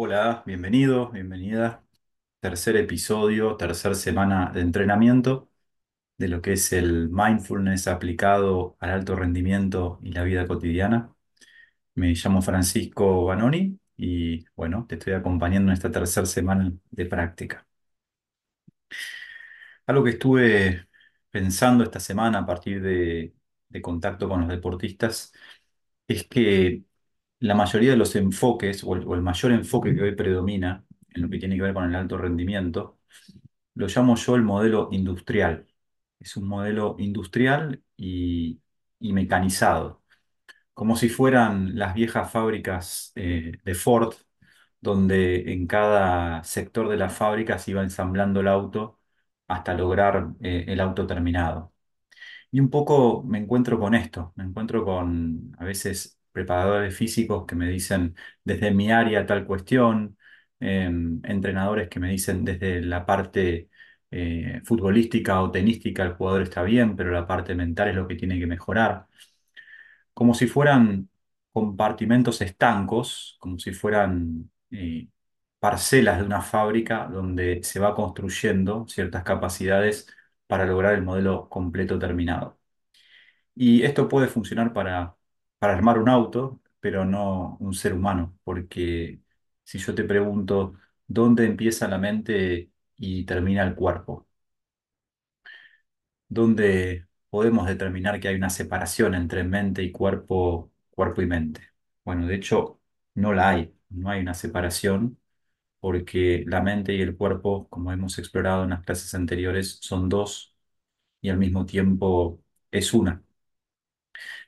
Hola, bienvenido, bienvenida. Tercer episodio, tercer semana de entrenamiento de lo que es el mindfulness aplicado al alto rendimiento y la vida cotidiana. Me llamo Francisco Banoni y bueno, te estoy acompañando en esta tercera semana de práctica. Algo que estuve pensando esta semana a partir de, de contacto con los deportistas es que la mayoría de los enfoques, o el, o el mayor enfoque que hoy predomina en lo que tiene que ver con el alto rendimiento, lo llamo yo el modelo industrial. Es un modelo industrial y, y mecanizado, como si fueran las viejas fábricas eh, de Ford, donde en cada sector de la fábrica se iba ensamblando el auto hasta lograr eh, el auto terminado. Y un poco me encuentro con esto, me encuentro con a veces preparadores físicos que me dicen desde mi área tal cuestión, em, entrenadores que me dicen desde la parte eh, futbolística o tenística el jugador está bien, pero la parte mental es lo que tiene que mejorar. Como si fueran compartimentos estancos, como si fueran eh, parcelas de una fábrica donde se va construyendo ciertas capacidades para lograr el modelo completo terminado. Y esto puede funcionar para, para armar un auto, pero no un ser humano, porque si yo te pregunto, ¿dónde empieza la mente y termina el cuerpo? ¿Dónde podemos determinar que hay una separación entre mente y cuerpo, cuerpo y mente? Bueno, de hecho, no la hay, no hay una separación, porque la mente y el cuerpo, como hemos explorado en las clases anteriores, son dos y al mismo tiempo es una.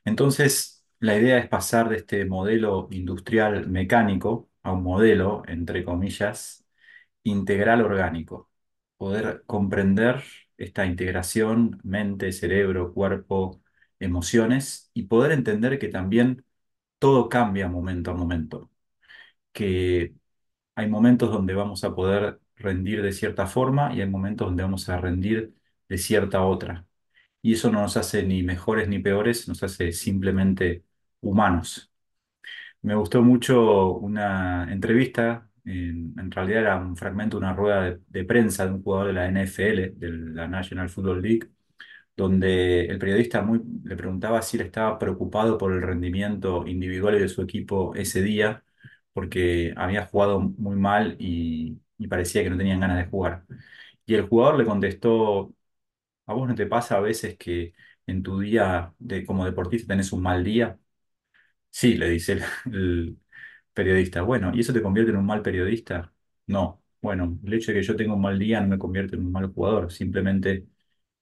Entonces, la idea es pasar de este modelo industrial mecánico a un modelo, entre comillas, integral orgánico. Poder comprender esta integración mente, cerebro, cuerpo, emociones y poder entender que también todo cambia momento a momento, que hay momentos donde vamos a poder rendir de cierta forma y hay momentos donde vamos a rendir de cierta otra. Y eso no nos hace ni mejores ni peores, nos hace simplemente humanos. Me gustó mucho una entrevista, en, realidad era un fragmento de una rueda de, prensa de un jugador de la NFL, de la National Football League, donde el periodista le preguntaba si él estaba preocupado por el rendimiento individual de su equipo ese día, porque había jugado muy mal y, y parecía que no tenían ganas de jugar. Y el jugador le contestó, ¿a vos no te pasa a veces que en tu día de, como deportista tenés un mal día? Sí, le dice el, periodista. Bueno, ¿y eso te convierte en un mal periodista? No. Bueno, el hecho de que yo tenga un mal día no me convierte en un mal jugador, simplemente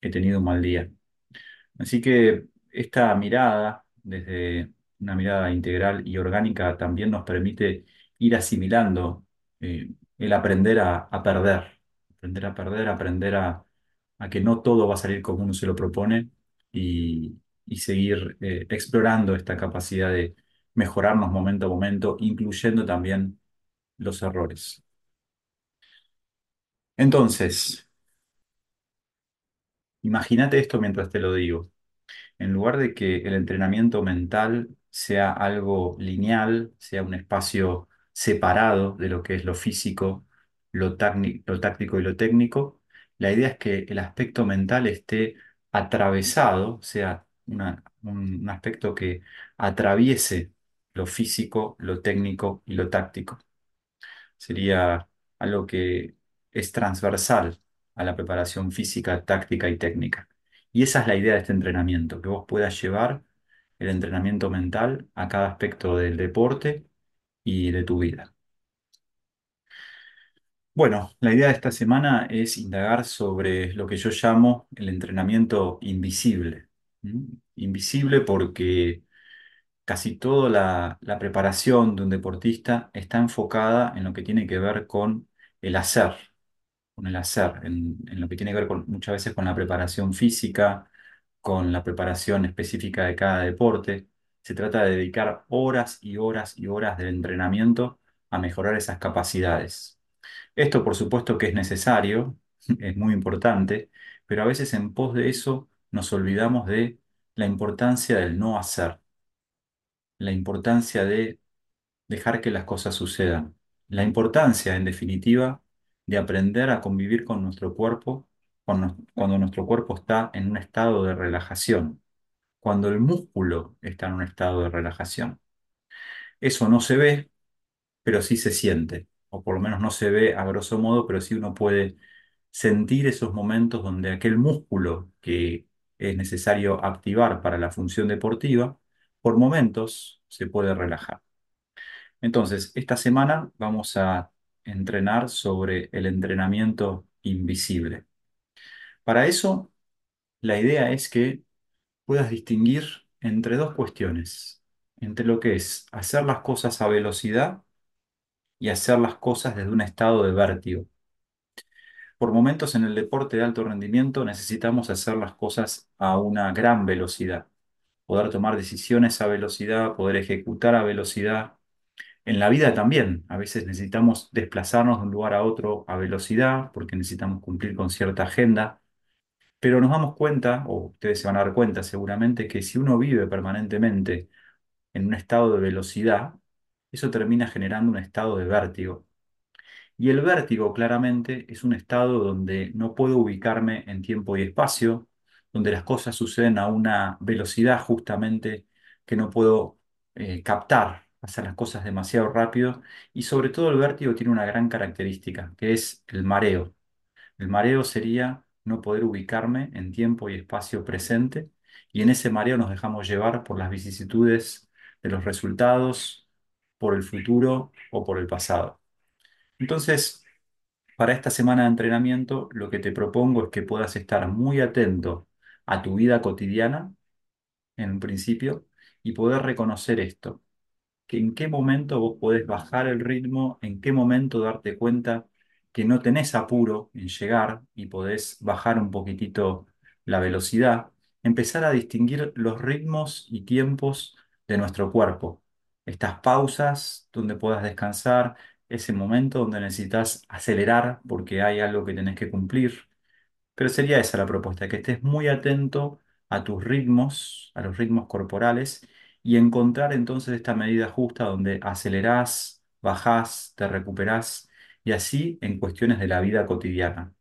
he tenido un mal día. Así que esta mirada, desde una mirada integral y orgánica, también nos permite ir asimilando eh, el aprender a, a perder, aprender a perder, aprender a, a que no todo va a salir como uno se lo propone y, y seguir eh, explorando esta capacidad de mejorarnos momento a momento, incluyendo también los errores. Entonces, imagínate esto mientras te lo digo. En lugar de que el entrenamiento mental sea algo lineal, sea un espacio separado de lo que es lo físico, lo, lo táctico y lo técnico, la idea es que el aspecto mental esté atravesado, sea un, un aspecto que atraviese lo físico, lo técnico y lo táctico. Sería algo que es transversal a la preparación física, táctica y técnica. Y esa es la idea de este entrenamiento, que vos puedas llevar el entrenamiento mental a cada aspecto del deporte y de tu vida. Bueno, la idea de esta semana es indagar sobre lo que yo llamo el entrenamiento invisible. Invisible porque casi toda la, la preparación de un deportista está enfocada en lo que tiene que ver con el hacer, con el hacer, en, en lo que tiene que ver con, muchas veces con la preparación física, con la preparación específica de cada deporte. Se trata de dedicar horas y horas y horas de entrenamiento a mejorar esas capacidades. Esto, por supuesto, que es necesario, es muy importante, pero a veces en pos de eso nos olvidamos de la importancia del no hacer, la importancia de dejar que las cosas sucedan. la importancia, en definitiva, de aprender a convivir con nuestro cuerpo cuando, nuestro cuerpo está en un estado de relajación, cuando el músculo está en un estado de relajación. Eso no se ve, pero sí se siente, o por lo menos no se ve a grosso modo, pero sí uno puede sentir esos momentos donde aquel músculo que es necesario activar para la función deportiva, por momentos se puede relajar. Entonces, esta semana vamos a entrenar sobre el entrenamiento invisible. Para eso, la idea es que puedas distinguir entre dos cuestiones, entre lo que es hacer las cosas a velocidad y hacer las cosas desde un estado de vértigo. Por momentos en el deporte de alto rendimiento necesitamos hacer las cosas a una gran velocidad, poder tomar decisiones a velocidad, poder ejecutar a velocidad. En la vida también, a veces necesitamos desplazarnos de un lugar a otro a velocidad porque necesitamos cumplir con cierta agenda, pero nos damos cuenta, o ustedes se van a dar cuenta seguramente, que si uno vive permanentemente en un estado de velocidad, eso termina generando un estado de vértigo. Y el vértigo claramente es un estado donde no puedo ubicarme en tiempo y espacio, donde las cosas suceden a una velocidad justamente que no puedo eh, captar, hacer las cosas demasiado rápido. Y sobre todo el vértigo tiene una gran característica, que es el mareo. El mareo sería no poder ubicarme en tiempo y espacio presente, y en ese mareo nos dejamos llevar por las vicisitudes de los resultados, por el futuro o por el pasado. Entonces, para esta semana de entrenamiento, lo que te propongo es que puedas estar muy atento a tu vida cotidiana, en principio, y poder reconocer esto, que en qué momento vos podés bajar el ritmo, en qué momento darte cuenta que no tenés apuro en llegar y podés bajar un poquitito la velocidad, empezar a distinguir los ritmos y tiempos de nuestro cuerpo, estas pausas donde puedas descansar, ese momento donde necesitas acelerar porque hay algo que tenés que cumplir. Pero sería esa la propuesta, que estés muy atento a tus ritmos, a los ritmos corporales y encontrar entonces esta medida justa donde acelerás, bajás, te recuperás y así en cuestiones de la vida cotidiana.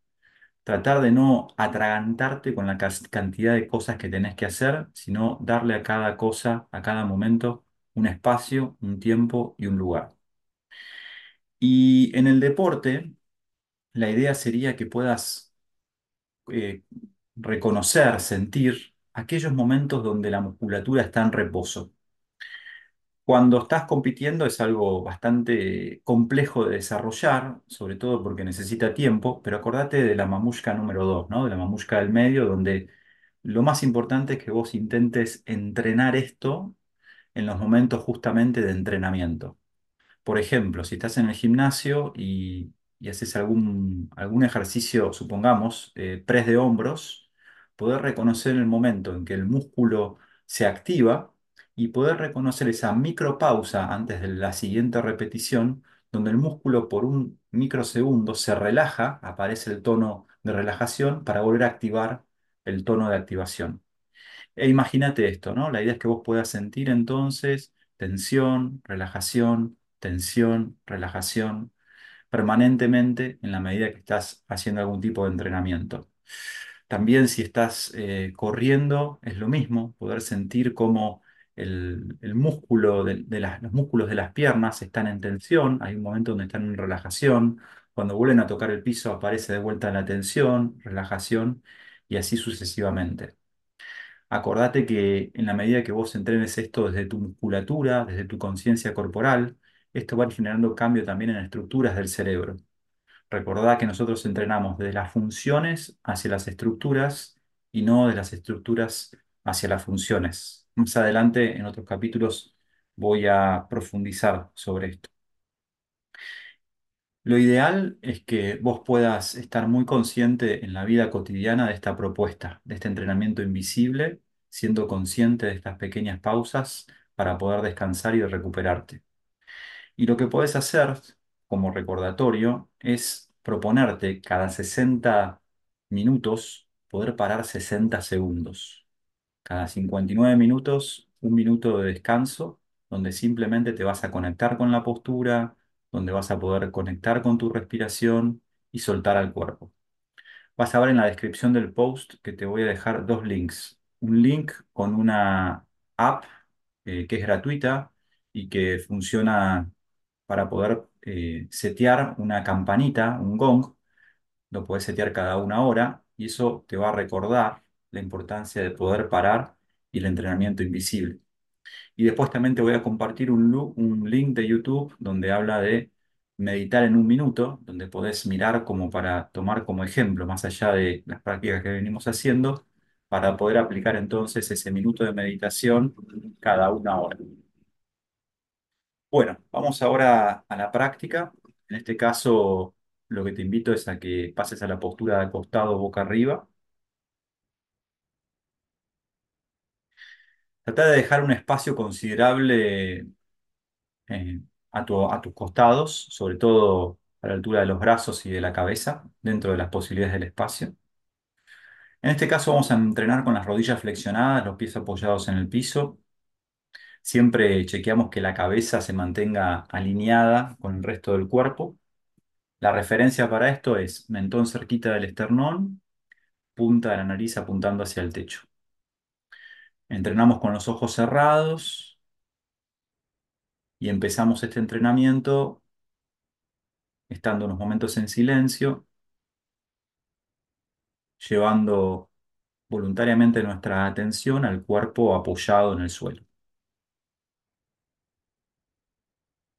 Tratar de no atragantarte con la cantidad de cosas que tenés que hacer, sino darle a cada cosa, a cada momento, un espacio, un tiempo y un lugar. Y en el deporte, la idea sería que puedas eh, reconocer, sentir aquellos momentos donde la musculatura está en reposo. Cuando estás compitiendo es algo bastante complejo de desarrollar, sobre todo porque necesita tiempo, pero acordate de la mamushka número 2, ¿no? De la mamushka del medio, donde lo más importante es que vos intentes entrenar esto en los momentos justamente de entrenamiento. Por ejemplo, si estás en el gimnasio y, haces algún, algún ejercicio, supongamos, eh, press de hombros, poder reconocer el momento en que el músculo se activa y poder reconocer esa micropausa antes de la siguiente repetición, donde el músculo por un microsegundo se relaja, aparece el tono de relajación para volver a activar el tono de activación. E imagínate esto, ¿no? La idea es que vos puedas sentir entonces tensión, relajación, tensión, relajación, permanentemente en la medida que estás haciendo algún tipo de entrenamiento. También si estás eh, corriendo, es lo mismo, poder sentir cómo el, músculo de, los músculos de las piernas están en tensión, hay un momento donde están en relajación, cuando vuelven a tocar el piso aparece de vuelta la tensión, relajación y así sucesivamente. Acordate que en la medida que vos entrenes esto desde tu musculatura, desde tu conciencia corporal, esto va generando cambio también en estructuras del cerebro. Recordá que nosotros entrenamos desde las funciones hacia las estructuras y no de las estructuras hacia las funciones. Más adelante, en otros capítulos, voy a profundizar sobre esto. Lo ideal es que vos puedas estar muy consciente en la vida cotidiana de esta propuesta, de este entrenamiento invisible, siendo consciente de estas pequeñas pausas para poder descansar y recuperarte. Y lo que podés hacer como recordatorio es proponerte cada 60 minutos poder parar 60 segundos. Cada 59 minutos, un minuto de descanso, donde simplemente te vas a conectar con la postura, donde vas a poder conectar con tu respiración y soltar al cuerpo. Vas a ver en la descripción del post que te voy a dejar dos links. Un link con una app eh, que es gratuita y que funciona para poder eh, setear una campanita, un gong, lo puedes setear cada una hora y eso te va a recordar la importancia de poder parar y el entrenamiento invisible. Y después también te voy a compartir un, un link de YouTube donde habla de meditar en un minuto, donde podés mirar como para tomar como ejemplo, más allá de las prácticas que venimos haciendo, para poder aplicar entonces ese minuto de meditación cada una hora. Bueno, vamos ahora a la práctica. En este caso, lo que te invito es a que pases a la postura de acostado boca arriba. Trata de dejar un espacio considerable eh, a tu- a tus costados, sobre todo a la altura de los brazos y de la cabeza, dentro de las posibilidades del espacio. En este caso vamos a entrenar con las rodillas flexionadas, los pies apoyados en el piso. Siempre chequeamos que la cabeza se mantenga alineada con el resto del cuerpo. La referencia para esto es mentón cerquita del esternón, punta de la nariz apuntando hacia el techo. Entrenamos con los ojos cerrados y empezamos este entrenamiento estando unos momentos en silencio, llevando voluntariamente nuestra atención al cuerpo apoyado en el suelo.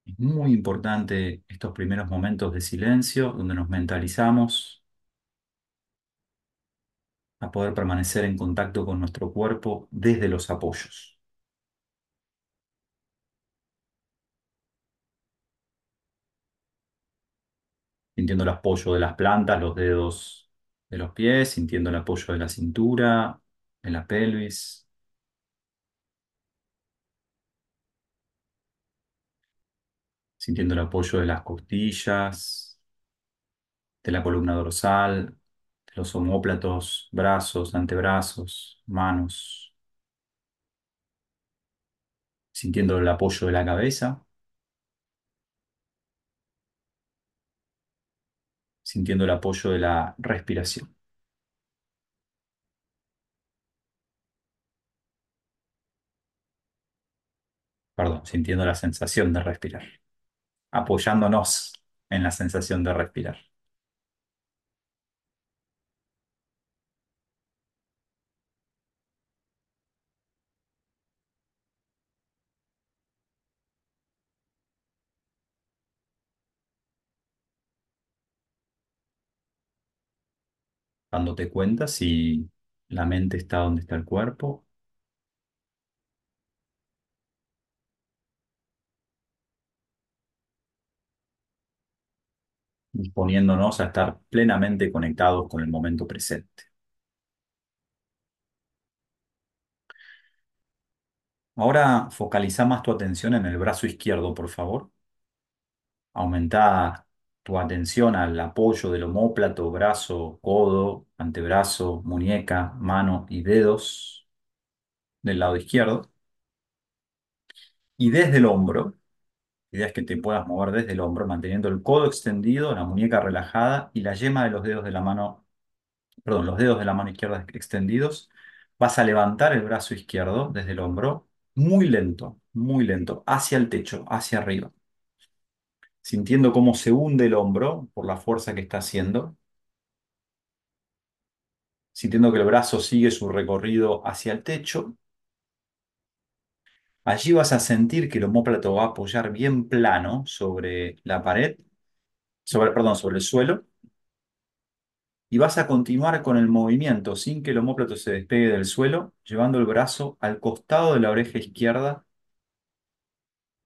Es muy importante estos primeros momentos de silencio donde nos mentalizamos a poder permanecer en contacto con nuestro cuerpo desde los apoyos, sintiendo el apoyo de las plantas, los dedos de los pies, sintiendo el apoyo de la cintura, de la pelvis, sintiendo el apoyo de las costillas, de la columna dorsal, de los omóplatos, brazos, antebrazos, manos, sintiendo el apoyo de la cabeza, sintiendo el apoyo de la respiración. Perdón, sintiendo la sensación de respirar, apoyándonos en la sensación de respirar. Dándote cuenta si la mente está donde está el cuerpo, disponiéndonos a estar plenamente conectados con el momento presente. Ahora focaliza más tu atención en el brazo izquierdo, por favor. Aumenta tu atención al apoyo del omóplato, brazo, codo, antebrazo, muñeca, mano y dedos del lado izquierdo. Y desde el hombro, la idea es que te puedas mover desde el hombro, manteniendo el codo extendido, la muñeca relajada y la yema de los dedos de la mano, perdón, los dedos de la mano izquierda extendidos. Vas a levantar el brazo izquierdo desde el hombro, muy lento, muy lento, hacia el techo, hacia arriba sintiendo cómo se hunde el hombro por la fuerza que está haciendo, sintiendo que el brazo sigue su recorrido hacia el techo. Allí vas a sentir que el omóplato va a apoyar bien plano sobre la pared, sobre, perdón, sobre el suelo, y vas a continuar con el movimiento sin que el omóplato se despegue del suelo, llevando el brazo al costado de la oreja izquierda,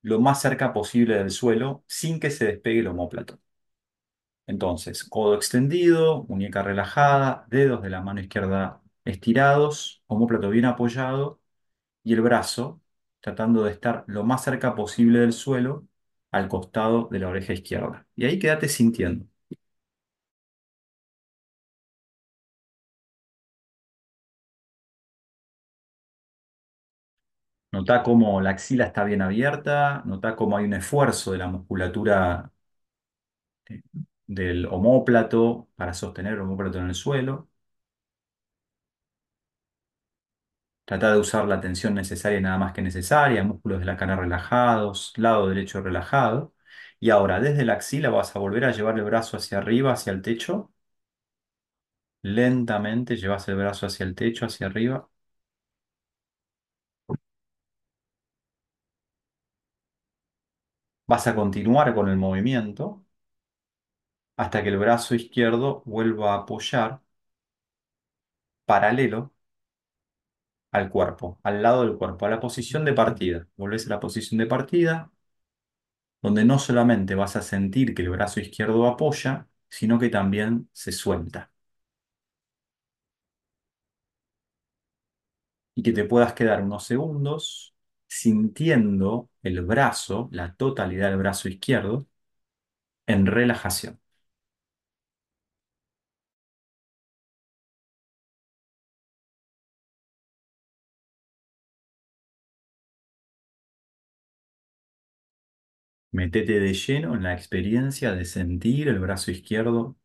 lo más cerca posible del suelo, sin que se despegue el omóplato. Entonces, codo extendido, muñeca relajada, dedos de la mano izquierda estirados, omóplato bien apoyado y el brazo tratando de estar lo más cerca posible del suelo al costado de la oreja izquierda. Y ahí quédate sintiendo. Nota cómo la axila está bien abierta, nota cómo hay un esfuerzo de la musculatura eh, del omóplato para sostener el omóplato en el suelo. Trata de usar la tensión necesaria nada más que necesaria, músculos de la cara relajados, lado derecho relajado. Y ahora, desde la axila vas a volver a llevar el brazo hacia arriba, hacia el techo. Lentamente llevas el brazo hacia el techo, hacia arriba. Vas a continuar con el movimiento hasta que el brazo izquierdo vuelva a apoyar paralelo al cuerpo, al lado del cuerpo, a la posición de partida. Volvés a la posición de partida, donde no solamente vas a sentir que el brazo izquierdo apoya, sino que también se suelta. Y que te puedas quedar unos segundos sintiendo el brazo, la totalidad del brazo izquierdo, en relajación. Metete de lleno en la experiencia de sentir el brazo izquierdo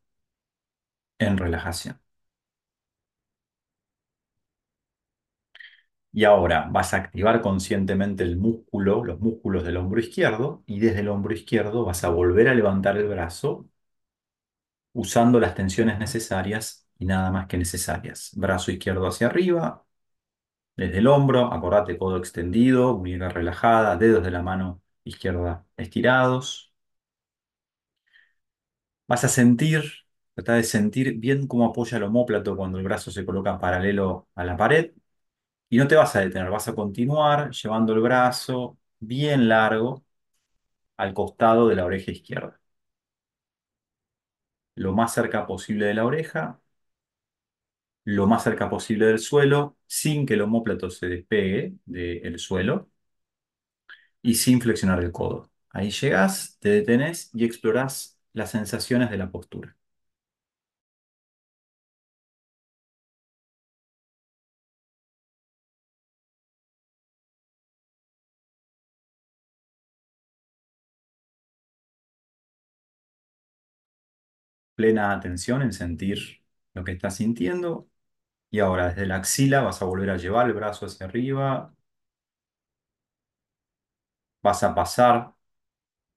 en relajación. Y ahora vas a activar conscientemente el músculo, los músculos del hombro izquierdo, y desde el hombro izquierdo vas a volver a levantar el brazo usando las tensiones necesarias y nada más que necesarias. Brazo izquierdo hacia arriba, desde el hombro, acordate, codo extendido, muñeca relajada, dedos de la mano izquierda estirados. Vas a sentir, trata de sentir bien cómo apoya el omóplato cuando el brazo se coloca paralelo a la pared. Y no te vas a detener, vas a continuar llevando el brazo bien largo al costado de la oreja izquierda. Lo más cerca posible de la oreja, lo más cerca posible del suelo, sin que el omóplato se despegue del suelo y sin flexionar el codo. Ahí llegas, te detenés y explorás las sensaciones de la postura. Plena atención en sentir lo que estás sintiendo. Y ahora desde la axila vas a volver a llevar el brazo hacia arriba. Vas a pasar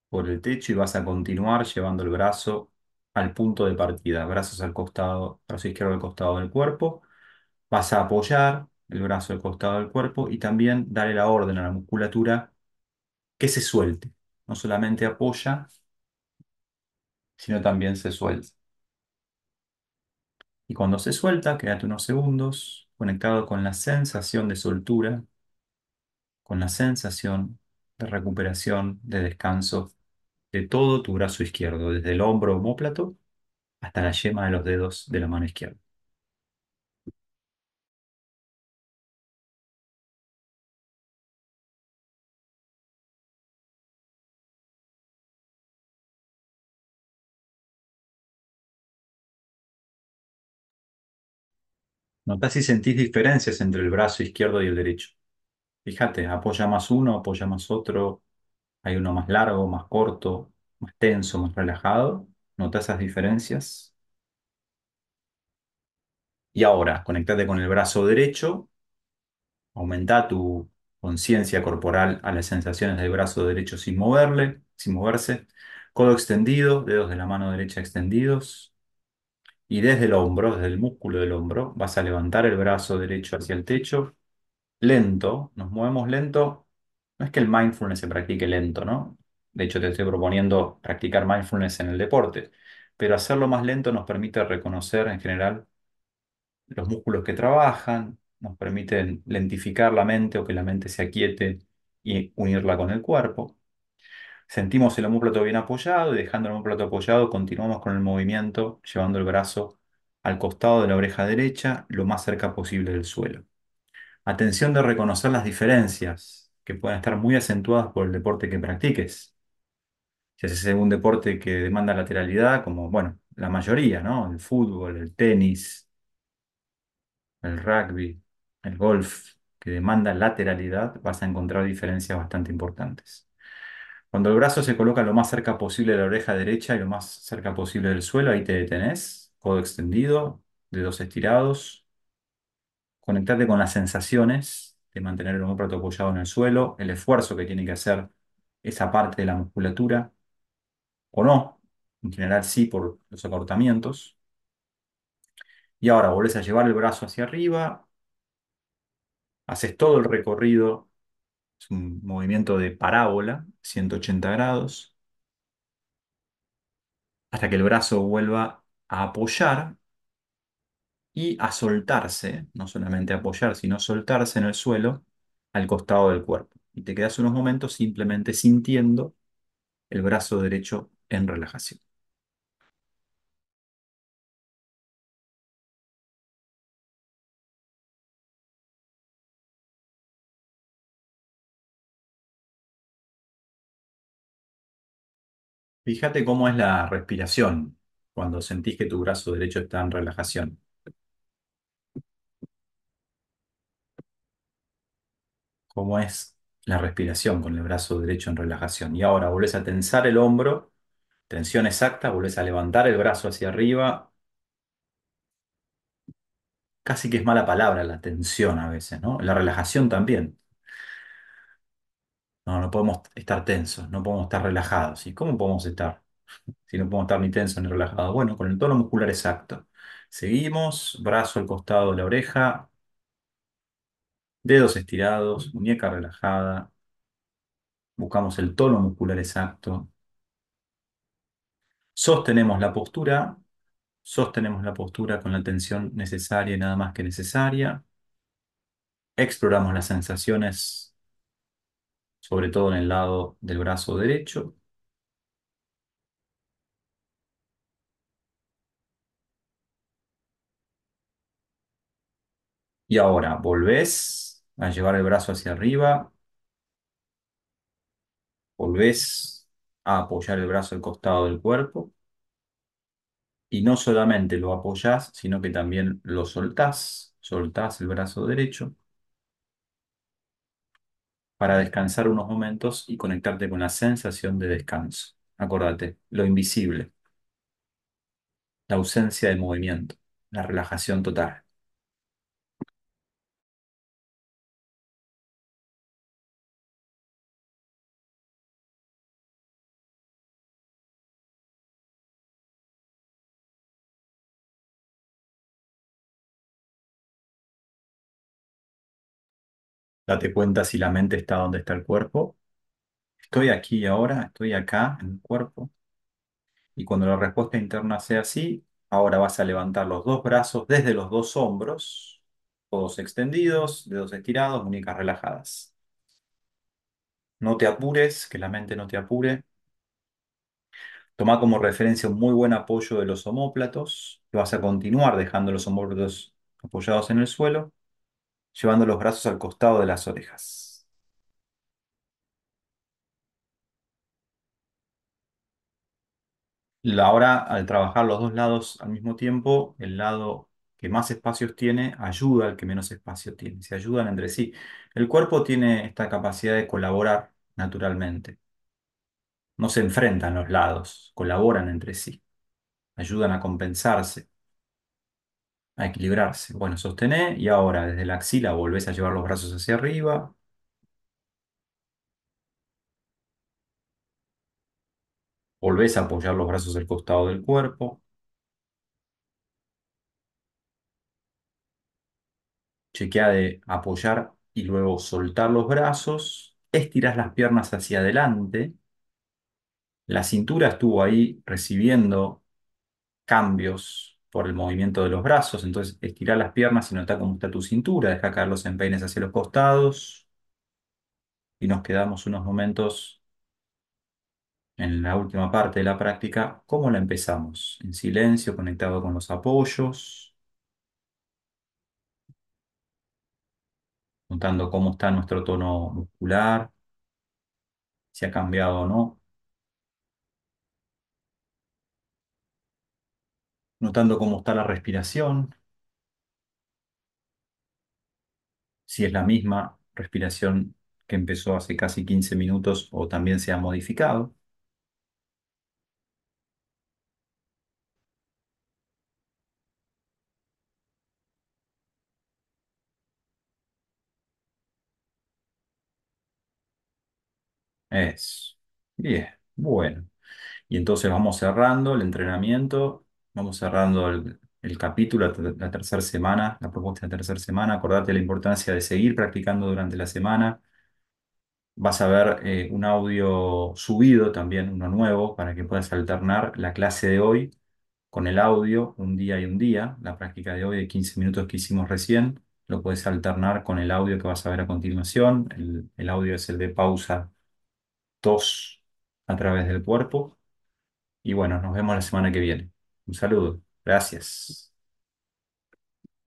por el techo y vas a continuar llevando el brazo al punto de partida. Brazos al costado, brazo izquierdo al costado del cuerpo. Vas a apoyar el brazo al costado del cuerpo y también darle la orden a la musculatura que se suelte. No solamente apoya, sino también se suelta. Y cuando se suelta, quédate unos segundos conectado con la sensación de soltura, con la sensación de recuperación, de descanso de todo tu brazo izquierdo, desde el hombro omóplato hasta la yema de los dedos de la mano izquierda. Notá si sentís diferencias entre el brazo izquierdo y el derecho. Fíjate, apoya más uno, apoya más otro, hay uno más largo, más corto, más tenso, más relajado. Nota esas diferencias. Y ahora, conectate con el brazo derecho, aumenta tu conciencia corporal a las sensaciones del brazo derecho sin moverle, sin moverse. Codo extendido, dedos de la mano derecha extendidos. Y desde el hombro, desde el músculo del hombro, vas a levantar el brazo derecho hacia el techo. Lento, nos movemos lento. No es que el mindfulness se practique lento, ¿no? De hecho, te estoy proponiendo practicar mindfulness en el deporte, pero hacerlo más lento nos permite reconocer en general los músculos que trabajan, nos permiten lentificar la mente o que la mente se aquiete y unirla con el cuerpo. Sentimos el omóplato bien apoyado y dejando el omóplato apoyado continuamos con el movimiento llevando el brazo al costado de la oreja derecha lo más cerca posible del suelo. Atención de reconocer las diferencias que pueden estar muy acentuadas por el deporte que practiques. Si haces un deporte que demanda lateralidad, como, bueno, la mayoría, ¿no? El fútbol, el tenis, el rugby, el golf, que demanda lateralidad, vas a encontrar diferencias bastante importantes. Cuando el brazo se coloca lo más cerca posible de la oreja derecha y lo más cerca posible del suelo, ahí te detenés, codo extendido, dedos estirados. Conectate con las sensaciones de mantener el hombro apoyado en el suelo, el esfuerzo que tiene que hacer esa parte de la musculatura, o no, en general sí por los acortamientos. Y ahora volvés a llevar el brazo hacia arriba, haces todo el recorrido, es un movimiento de parábola, 180 grados, hasta que el brazo vuelva a apoyar y a soltarse, no solamente apoyar, sino soltarse en el suelo al costado del cuerpo. Y te quedas unos momentos simplemente sintiendo el brazo derecho en relajación. Fíjate cómo es la respiración cuando sentís que tu brazo derecho está en relajación. Cómo es la respiración con el brazo derecho en relajación. Y ahora volvés a tensar el hombro, tensión exacta, volvés a levantar el brazo hacia arriba. Casi que es mala palabra la tensión a veces, ¿no? La relajación también. No, no podemos estar tensos, no podemos estar relajados. ¿Y cómo podemos estar? Si no podemos estar ni tensos ni relajados. Bueno, con el tono muscular exacto. Seguimos, brazo al costado de la oreja, dedos estirados, muñeca relajada. Buscamos el tono muscular exacto. Sostenemos la postura, sostenemos la postura con la tensión necesaria y nada más que necesaria. Exploramos las sensaciones, sobre todo en el lado del brazo derecho. Y ahora volvés a llevar el brazo hacia arriba, volvés a apoyar el brazo al costado del cuerpo y no solamente lo apoyás, sino que también lo soltás, soltás el brazo derecho para descansar unos momentos y conectarte con la sensación de descanso. Acordate, lo invisible, la ausencia de movimiento, la relajación total. Date cuenta si la mente está donde está el cuerpo. Estoy aquí ahora, estoy acá en el cuerpo. Y cuando la respuesta interna sea así, ahora vas a levantar los dos brazos desde los dos hombros, codos extendidos, dedos estirados, muñecas relajadas. No te apures, que la mente no te apure. Toma como referencia un muy buen apoyo de los omóplatos. Vas a continuar dejando los omóplatos apoyados en el suelo, llevando los brazos al costado de las orejas. Ahora, al trabajar los dos lados al mismo tiempo, el lado que más espacios tiene ayuda al que menos espacio tiene. Se ayudan entre sí. El cuerpo tiene esta capacidad de colaborar naturalmente. No se enfrentan los lados, colaboran entre sí. Ayudan a compensarse, a equilibrarse. Bueno, sostené y ahora desde la axila volvés a llevar los brazos hacia arriba. Volvés a apoyar los brazos al costado del cuerpo. Chequea de apoyar y luego soltar los brazos. Estirás las piernas hacia adelante. La cintura estuvo ahí recibiendo cambios por el movimiento de los brazos. Entonces, estirá las piernas y nota cómo está tu cintura. Deja caer los empeines hacia los costados. Y nos quedamos unos momentos en la última parte de la práctica. ¿Cómo la empezamos? En silencio, conectado con los apoyos. Notando cómo está nuestro tono muscular. Si ha cambiado o no. Notando cómo está la respiración. Si es la misma respiración que empezó hace casi 15 minutos o también se ha modificado. Es bien, bueno. Y entonces vamos cerrando el entrenamiento, vamos cerrando el, capítulo, la, ter- la tercera semana, la propuesta de la tercera semana. Acordate la importancia de seguir practicando durante la semana. Vas a ver eh, un audio subido también, uno nuevo, para que puedas alternar la clase de hoy con el audio, un día y un día. La práctica de hoy de 15 minutos que hicimos recién, lo puedes alternar con el audio que vas a ver a continuación. El, el audio es el de pausa tos a través del cuerpo. Y bueno, nos vemos la semana que viene. Un saludo. Gracias.